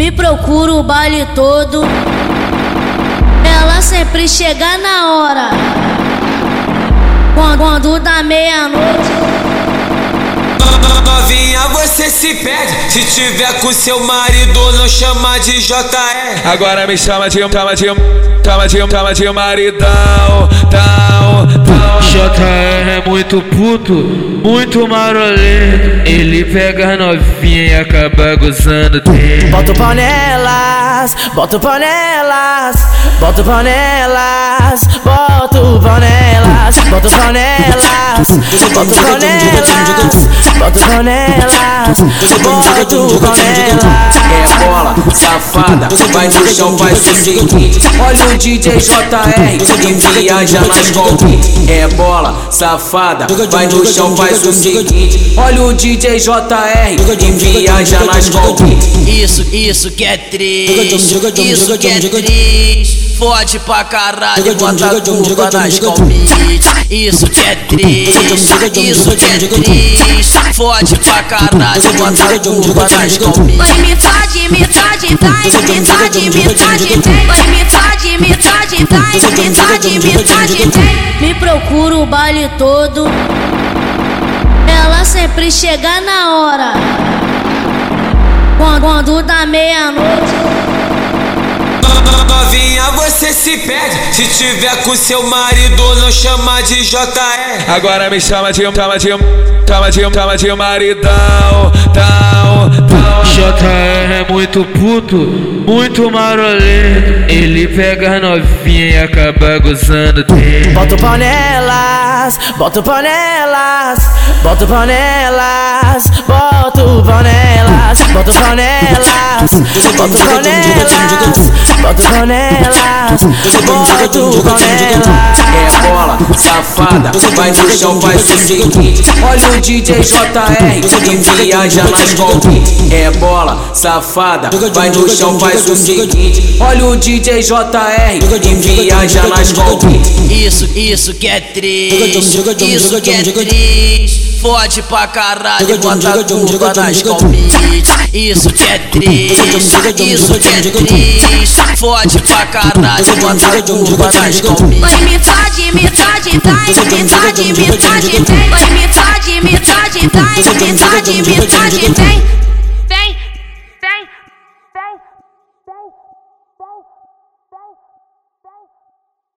Me procura o baile todo. Ela sempre chega na hora. Quando, quando dá meia-noite. Novinha, você se perde. Se tiver com seu marido, não chama de JR. Agora me chama de, chama de, chama de, chama de maridão, é muito puto, muito marolento. Ele pega novinha e acaba gozando dele. Bota panelas, bota panelas, bota panelas, bota panelas, bota panelas, bota panelas, bota panelas, bota panelas. É bola, safada, vai no chão, faz o. Olha o DJ JR que viaja nas golpes. É bola, safada, vai no chão, faz o. Olha o DJ JR que viaja nas golpes. Isso, isso que é triste, isso que é triste. Fode pra caralho, bota a culpa nas convites. Isso que é triste, isso que é triste. Fode pra caralho, bota a culpa nas convites. Vai me fode, me fode, vai, me fode, me fode, vem. Vai me fode, me fode, vai, me fode, me fode, vem. Me procura o baile todo. Ela sempre chega na hora. Quando, quando dá meia-noite. Novinha, você se perde. Se tiver com seu marido, não chama de JR. Agora me chama de, chama de, chama de, chama de maridão, tão, tão. JR é muito puto, muito marolento. Ele pega novinha e acaba gozando dele. Bota panelas, bota panelas, bota panelas, bota panelas, bota panelas, bota bota panelas. É bola, safada, vai no chão, faz o seguinte. Olha o DJ JR que viaja nas golpes. É bola, safada, vai no chão, faz o seguinte. Olha o DJ JR que viaja nas golpes. Isso, isso que é triste, isso que é triste. Fode pra caralho, bota a culpa nas convites. Isso que é triste, isso que é triste. Fode pra caralho, bota a culpa nas convites. Vai me fode, me fode, vai, me fode, me fode, vem. Vai me fode, me fode, vai, me fode, me fode, vem.